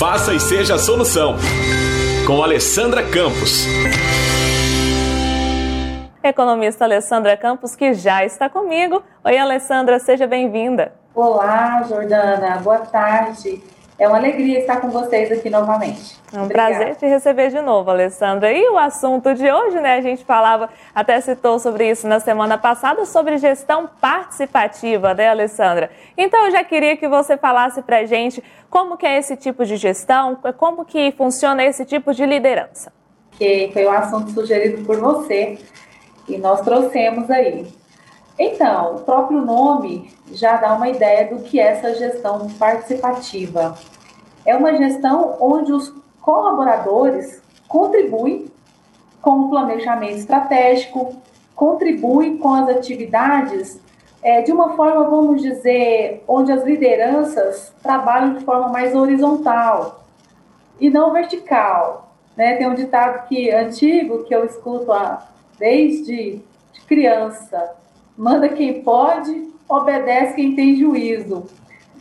Faça e seja a solução. Com Alessandra Campos. Economista Alessandra Campos, que já está comigo. Oi, Alessandra, seja bem-vinda. Olá, Jordana, boa tarde. É uma alegria estar com vocês aqui novamente. É um Obrigada. prazer te receber de novo, Alessandra. E o assunto de hoje, né? A gente falava, até citou sobre isso na semana passada, sobre gestão participativa, né, Alessandra? Então eu já queria que você falasse pra gente como que é esse tipo de gestão, como que funciona esse tipo de liderança. Que foi um assunto sugerido por você e nós trouxemos aí. Então, o próprio nome já dá uma ideia do que é essa gestão participativa. É uma gestão onde os colaboradores contribuem com o planejamento estratégico, contribuem com as atividades é, de uma forma, vamos dizer, onde as lideranças trabalham de forma mais horizontal e não vertical. Né? Tem um ditado que antigo que eu escuto há, desde criança manda quem pode, obedece quem tem juízo.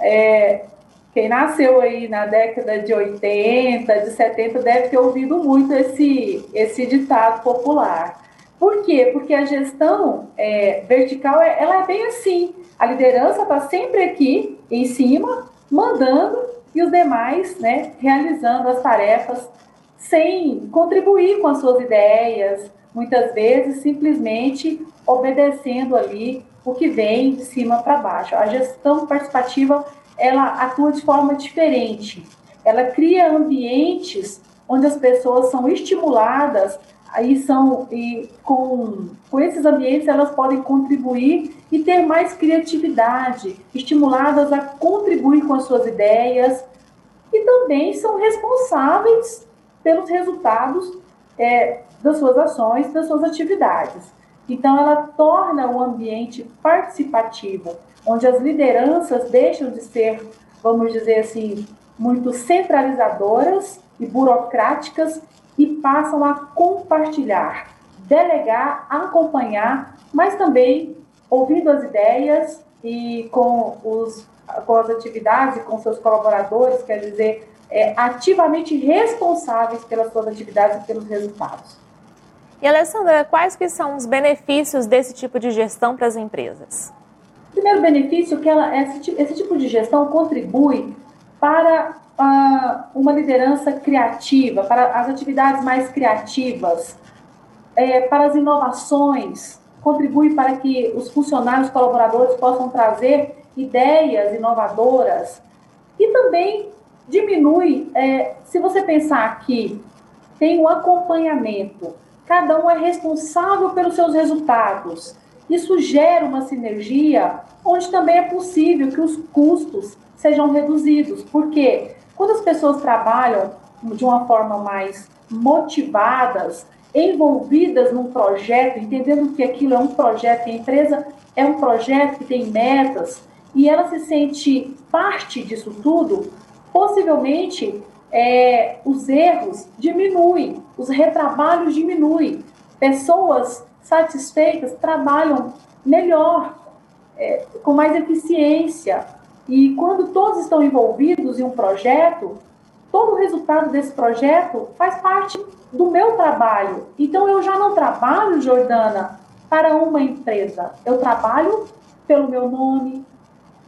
É, quem nasceu aí na década de 80, de 70, deve ter ouvido muito esse, esse ditado popular. Por quê? Porque a gestão é, vertical é, ela é bem assim. A liderança está sempre aqui em cima, mandando, e os demais né, realizando as tarefas sem contribuir com as suas ideias, muitas vezes simplesmente obedecendo ali o que vem de cima para baixo. A gestão participativa ela atua de forma diferente. Ela cria ambientes onde as pessoas são estimuladas aí são e com, com esses ambientes elas podem contribuir e ter mais criatividade, estimuladas a contribuir com as suas ideias e também são responsáveis pelos resultados é, das suas ações, das suas atividades. Então, ela torna o ambiente participativo, onde as lideranças deixam de ser, vamos dizer assim, muito centralizadoras e burocráticas e passam a compartilhar, delegar, acompanhar, mas também ouvindo as ideias e com, os, com as atividades e com seus colaboradores, quer dizer, é, ativamente responsáveis pelas suas atividades e pelos resultados. E Alessandra, quais que são os benefícios desse tipo de gestão para as empresas? Primeiro benefício é que ela, esse, esse tipo de gestão contribui para uh, uma liderança criativa, para as atividades mais criativas, é, para as inovações, contribui para que os funcionários, colaboradores possam trazer ideias inovadoras. E também diminui, é, se você pensar que tem um acompanhamento, cada um é responsável pelos seus resultados. Isso gera uma sinergia onde também é possível que os custos sejam reduzidos. Porque quando as pessoas trabalham de uma forma mais motivadas, envolvidas num projeto, entendendo que aquilo é um projeto, a empresa é um projeto que tem metas, e ela se sente parte disso tudo, possivelmente é, os erros diminuem, os retrabalhos diminuem, pessoas satisfeitas trabalham melhor, é, com mais eficiência. E quando todos estão envolvidos em um projeto, todo o resultado desse projeto faz parte do meu trabalho. Então eu já não trabalho, Jordana, para uma empresa. Eu trabalho pelo meu nome,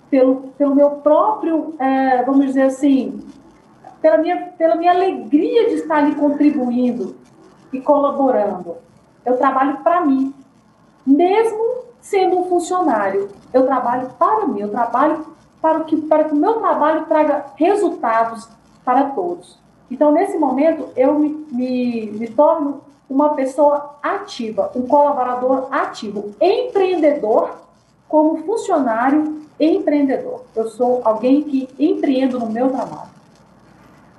pelo, pelo meu próprio, é, vamos dizer assim, pela minha, pela minha alegria de estar ali contribuindo e colaborando. Eu trabalho para mim, mesmo sendo um funcionário. Eu trabalho para mim, eu trabalho para que, para que o meu trabalho traga resultados para todos. Então, nesse momento, eu me, me, me torno uma pessoa ativa, um colaborador ativo, empreendedor como funcionário empreendedor. Eu sou alguém que empreendo no meu trabalho.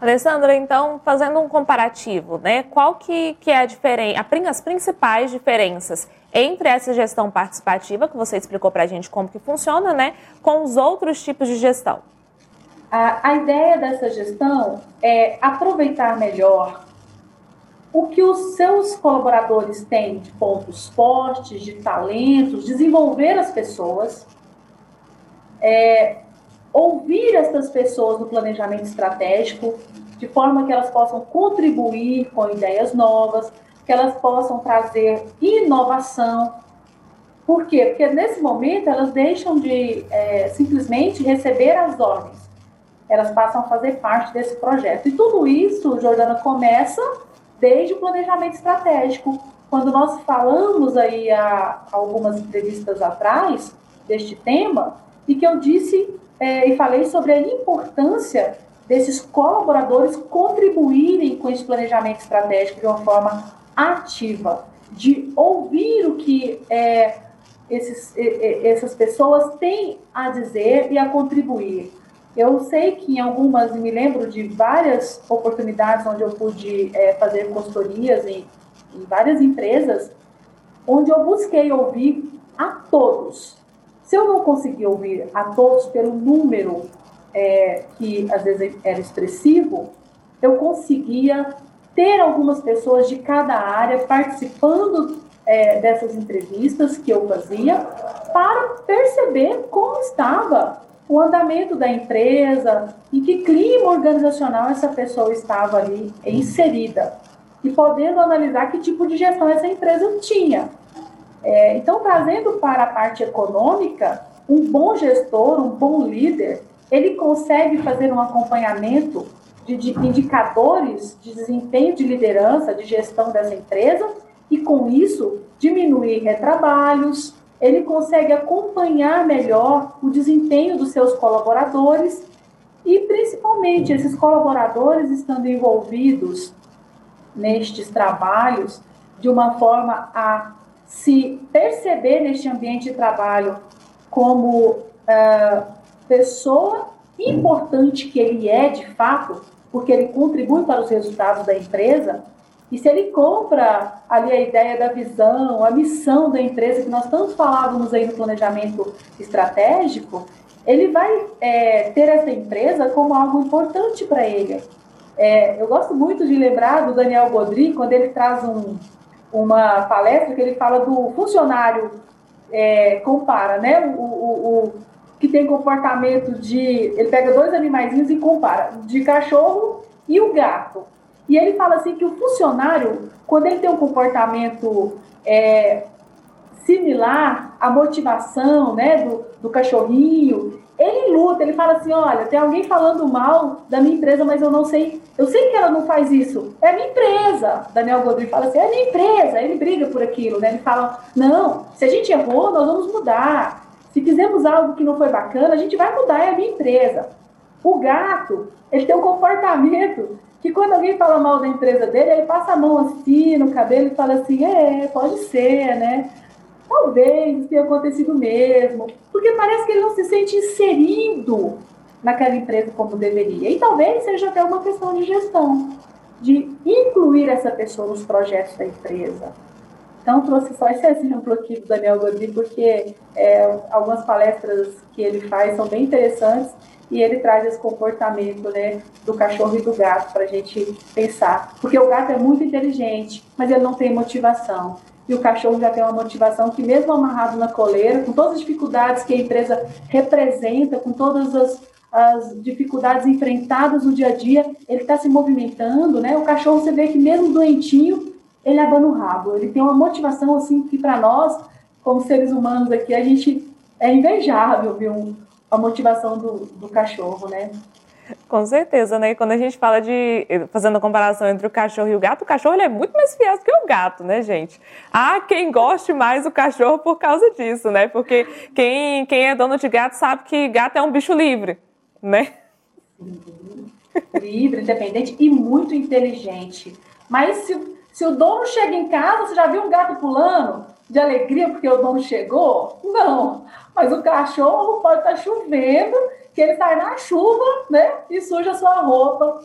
Alessandra, então, fazendo um comparativo, né? Qual que, que é a diferença, as principais diferenças entre essa gestão participativa, que você explicou para a gente como que funciona, né? Com os outros tipos de gestão? A, a ideia dessa gestão é aproveitar melhor o que os seus colaboradores têm de pontos fortes, de talentos, desenvolver as pessoas, é, ouvir essas pessoas no planejamento estratégico, de forma que elas possam contribuir com ideias novas, que elas possam trazer inovação. Por quê? Porque nesse momento elas deixam de é, simplesmente receber as ordens, elas passam a fazer parte desse projeto. E tudo isso, Jordana, começa desde o planejamento estratégico. Quando nós falamos aí há algumas entrevistas atrás deste tema, e que eu disse é, e falei sobre a importância desses colaboradores contribuírem com esse planejamento estratégico de uma forma ativa, de ouvir o que é, esses, essas pessoas têm a dizer e a contribuir. Eu sei que em algumas, me lembro de várias oportunidades onde eu pude é, fazer consultorias em, em várias empresas, onde eu busquei ouvir a todos. Se eu não conseguir ouvir a todos pelo número é, que às vezes era expressivo, eu conseguia ter algumas pessoas de cada área participando é, dessas entrevistas que eu fazia para perceber como estava o andamento da empresa, em que clima organizacional essa pessoa estava ali inserida e podendo analisar que tipo de gestão essa empresa tinha. É, então, trazendo para a parte econômica, um bom gestor, um bom líder, ele consegue fazer um acompanhamento de, de indicadores de desempenho de liderança, de gestão dessa empresa, e com isso diminuir retrabalhos, ele consegue acompanhar melhor o desempenho dos seus colaboradores. E, principalmente, esses colaboradores estando envolvidos nestes trabalhos de uma forma a se perceber neste ambiente de trabalho como uh, pessoa importante que ele é de fato, porque ele contribui para os resultados da empresa, e se ele compra ali a ideia da visão, a missão da empresa, que nós tanto falávamos aí no planejamento estratégico, ele vai é, ter essa empresa como algo importante para ele. É, eu gosto muito de lembrar do Daniel Godry, quando ele traz um, uma palestra que ele fala do funcionário, é, compara, né? O, o, o, que tem comportamento de. Ele pega dois animaizinhos e compara, de cachorro e o gato. E ele fala assim que o funcionário, quando ele tem um comportamento é, similar à motivação né, do, do cachorrinho, ele luta, ele fala assim, olha, tem alguém falando mal da minha empresa, mas eu não sei, eu sei que ela não faz isso, é minha empresa. Daniel Godwin fala assim, é minha empresa, ele briga por aquilo, né? Ele fala, não, se a gente errou, nós vamos mudar. Se fizemos algo que não foi bacana, a gente vai mudar, é a minha empresa. O gato, ele tem um comportamento que quando alguém fala mal da empresa dele, ele passa a mão assim no cabelo e fala assim, é, pode ser, né? Talvez tenha acontecido mesmo, porque parece que ele não se sente inserido naquela empresa como deveria. E talvez seja até uma questão de gestão, de incluir essa pessoa nos projetos da empresa. Então, trouxe só esse exemplo aqui do Daniel Godin, porque é, algumas palestras que ele faz são bem interessantes e ele traz esse comportamento né, do cachorro e do gato para a gente pensar. Porque o gato é muito inteligente, mas ele não tem motivação. E o cachorro já tem uma motivação que, mesmo amarrado na coleira, com todas as dificuldades que a empresa representa, com todas as, as dificuldades enfrentadas no dia a dia, ele está se movimentando, né? O cachorro, você vê que mesmo doentinho, ele abana o rabo. Ele tem uma motivação, assim, que para nós, como seres humanos aqui, a gente é invejável, viu? a motivação do, do cachorro, né? Com certeza, né? Quando a gente fala de. fazendo a comparação entre o cachorro e o gato, o cachorro é muito mais fiel do que o gato, né, gente? Há quem goste mais do cachorro por causa disso, né? Porque quem, quem é dono de gato sabe que gato é um bicho livre, né? Livre, independente e muito inteligente. Mas se, se o dono chega em casa, você já viu um gato pulando de alegria porque o dono chegou? Não. Mas o cachorro pode estar chovendo, que ele sai na chuva, né? E suja a sua roupa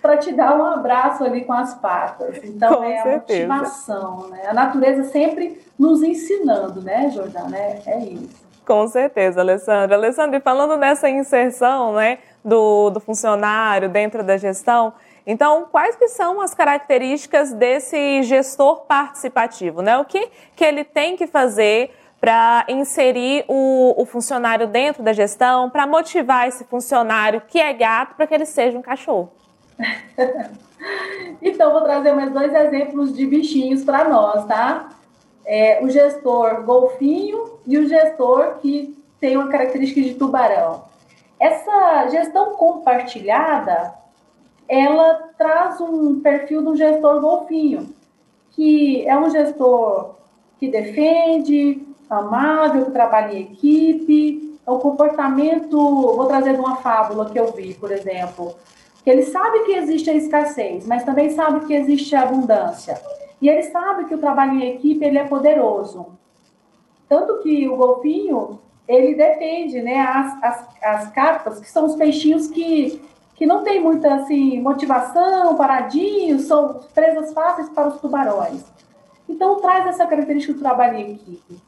para te dar um abraço ali com as patas. Então com é certeza. a motivação, né? A natureza sempre nos ensinando, né, Jordana? É, é isso. Com certeza, Alessandra. Alessandra, e falando nessa inserção, né, do, do funcionário dentro da gestão, então, quais que são as características desse gestor participativo? Né? O que, que ele tem que fazer para inserir o, o, funcionário dentro da gestão, para motivar esse funcionário que é gato para que ele seja um cachorro? então, vou trazer mais dois exemplos de bichinhos para nós, tá? É, o gestor golfinho e o gestor que tem uma característica de tubarão. Essa gestão compartilhada, ela traz um perfil do gestor golfinho, que é um gestor que defende, amável, que trabalha em equipe, é um comportamento, vou trazer uma fábula que eu vi, por exemplo, que ele sabe que existe a escassez, mas também sabe que existe a abundância. E ele sabe que o trabalho em equipe ele é poderoso. Tanto que o golfinho, ele defende né, as, as, as carpas, que são os peixinhos que, que não tem muita assim, motivação, paradinhos, são presas fáceis para os tubarões. Então, traz essa característica do trabalho em equipe.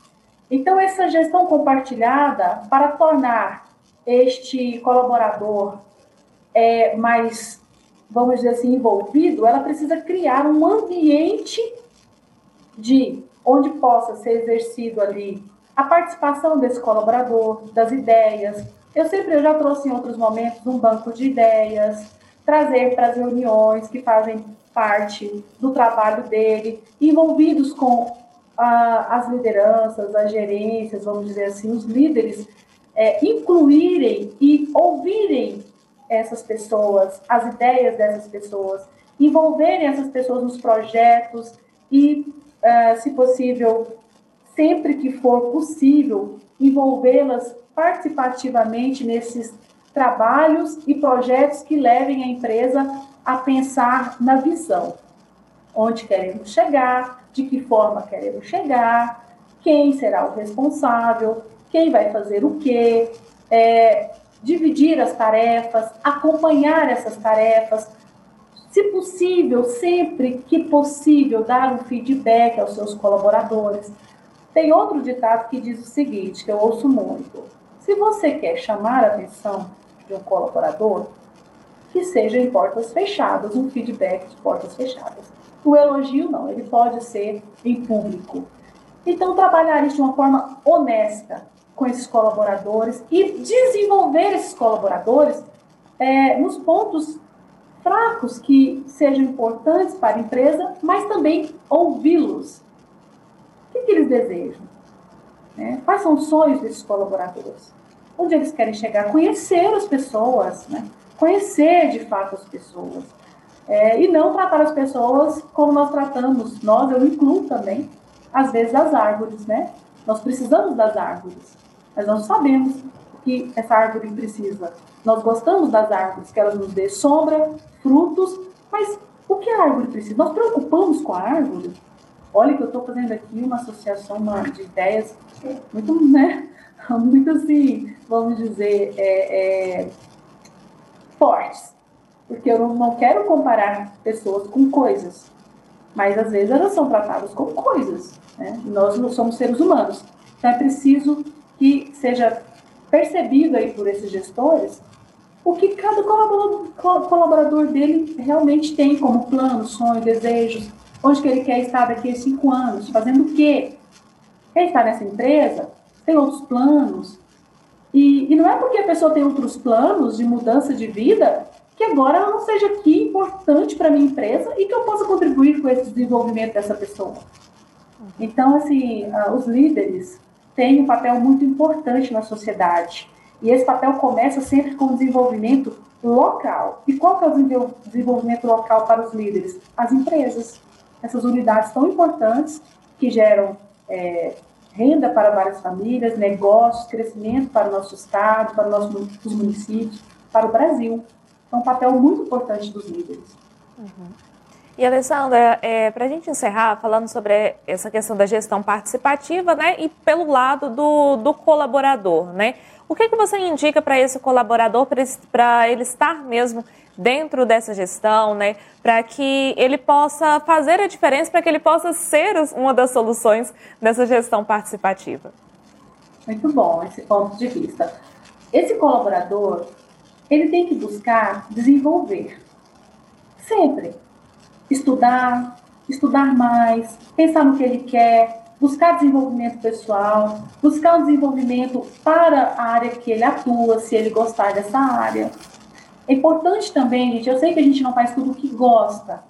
Então, essa gestão compartilhada, para tornar este colaborador é, mais, vamos dizer assim, envolvido, ela precisa criar um ambiente de onde possa ser exercido ali a participação desse colaborador, das ideias. Eu sempre, eu já trouxe em outros momentos um banco de ideias, trazer para as reuniões que fazem parte do trabalho dele, envolvidos com as lideranças, as gerências, vamos dizer assim, os líderes, é, incluírem e ouvirem essas pessoas, as ideias dessas pessoas, envolverem essas pessoas nos projetos e, uh, se possível, sempre que for possível, envolvê-las participativamente nesses trabalhos e projetos que levem a empresa a pensar na visão. Onde queremos chegar, de que forma queremos chegar, quem será o responsável, quem vai fazer o quê, é, dividir as tarefas, acompanhar essas tarefas, se possível, sempre que possível, dar um feedback aos seus colaboradores. Tem outro ditado que diz o seguinte, que eu ouço muito: se você quer chamar a atenção de um colaborador, que seja em portas fechadas, um feedback de portas fechadas. O elogio não, ele pode ser em público. Então, trabalhar isso de uma forma honesta, com esses colaboradores e desenvolver esses colaboradores é, nos pontos fracos que sejam importantes para a empresa, mas também ouvi-los. O que, que, eles desejam? Né? Quais são os sonhos desses colaboradores? Onde eles querem chegar? Conhecer as pessoas, né? conhecer de fato as pessoas. É, e não tratar as pessoas como nós tratamos, nós, eu incluo também, às vezes as árvores, né? Nós precisamos das árvores. Mas nós sabemos que essa árvore precisa. Nós gostamos das árvores, que elas nos dê sombra, frutos, mas o que a árvore precisa? Nós preocupamos com a árvore? Olha que eu estou fazendo aqui uma associação uma, de ideias muito, né? Muito assim, vamos dizer, é, é, fortes. Porque eu não, quero comparar pessoas com coisas. Mas às vezes elas são tratadas como coisas. Né? Nós não somos seres humanos. Então é preciso que seja percebido aí por esses gestores o que cada colaborador, colaborador dele realmente tem como plano, sonho, desejos, onde que ele quer estar daqui a cinco anos, fazendo o quê? Quer estar nessa empresa? Tem outros planos? E, e não é porque a pessoa tem outros planos de mudança de vida que agora ela não seja aqui importante para minha empresa e que eu possa contribuir com esse desenvolvimento dessa pessoa. Então, assim, os líderes, tem um papel muito importante na sociedade. E esse papel começa sempre com o desenvolvimento local. E qual que é o desenvolvimento local para os líderes? As empresas. Essas unidades tão importantes que geram é, renda para várias famílias, negócios, crescimento para o nosso estado, para os municípios, para o Brasil. É um papel muito importante dos líderes. Uhum. E, Alessandra, é, para a gente encerrar, falando sobre essa questão da gestão participativa, né, e pelo lado do, do colaborador, né, o que, que você indica para esse colaborador, para ele estar mesmo dentro dessa gestão, né, para que ele possa fazer a diferença, para que ele possa ser uma das soluções dessa gestão participativa? Muito bom esse ponto de vista. Esse colaborador, ele tem que buscar desenvolver sempre estudar, estudar mais, pensar no que ele quer, buscar desenvolvimento pessoal, buscar um desenvolvimento para a área que ele atua, se ele gostar dessa área. É importante também, gente, eu sei que a gente não faz tudo o que gosta,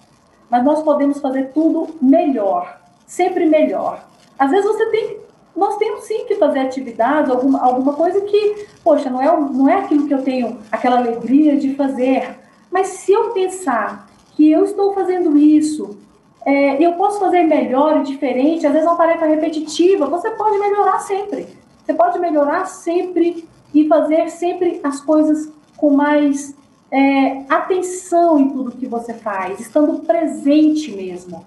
mas nós podemos fazer tudo melhor, sempre melhor. Às vezes você tem, nós temos sim que fazer atividades, alguma, alguma coisa que, poxa, não é, não é aquilo que eu tenho aquela alegria de fazer, mas se eu pensar que eu estou fazendo isso, é, eu posso fazer melhor e diferente, às vezes é uma tarefa repetitiva, você pode melhorar sempre. Você pode melhorar sempre e fazer sempre as coisas com mais é, atenção em tudo que você faz, estando presente mesmo.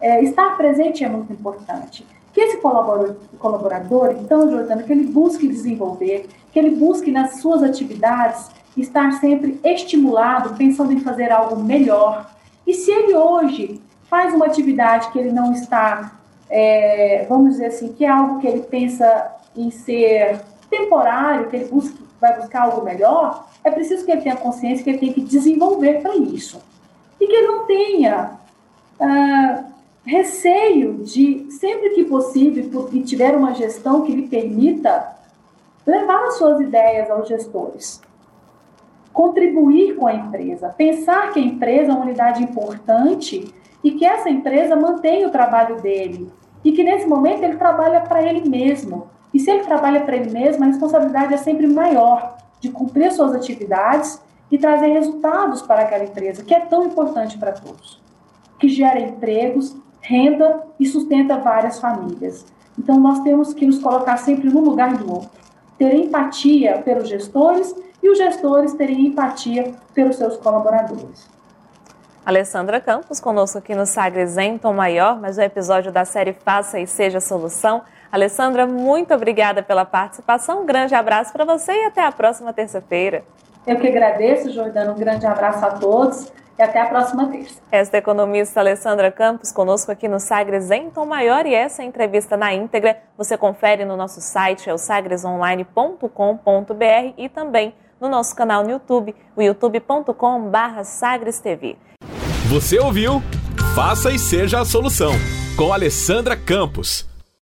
É, estar presente é muito importante. Que esse colaborador, então, Jordano, que ele busque desenvolver, que ele busque nas suas atividades estar sempre estimulado, pensando em fazer algo melhor. E se ele hoje faz uma atividade que ele não está, é, vamos dizer assim, que é algo que ele pensa em ser temporário, que ele busca, vai buscar algo melhor, é preciso que ele tenha consciência que ele tem que desenvolver para isso. E que ele não tenha ah, receio de, sempre que possível, e tiver uma gestão que lhe permita levar as suas ideias aos gestores. Contribuir com a empresa, pensar que a empresa é uma unidade importante e que essa empresa mantém o trabalho dele e que nesse momento ele trabalha para ele mesmo. E se ele trabalha para ele mesmo, a responsabilidade é sempre maior de cumprir suas atividades e trazer resultados para aquela empresa, que é tão importante para todos, que gera empregos, renda e sustenta várias famílias. Então, nós temos que nos colocar sempre no lugar do outro, ter empatia pelos gestores e os gestores terem empatia pelos seus colaboradores. Alessandra Campos, conosco aqui no Sagres em Tom Maior, mais um episódio da série Faça e Seja a Solução. Alessandra, muito obrigada pela participação, um grande abraço para você e até a próxima terça-feira. Eu que agradeço, Jordana, um grande abraço a todos e até a próxima terça. Esta economista Alessandra Campos conosco aqui no Sagres em Tom Maior e essa entrevista na íntegra você confere no nosso site, é o sagresonline.com.br e também no nosso canal no YouTube, o youtube.com/sagrestv. Você ouviu? Faça e seja a solução com Alessandra Campos.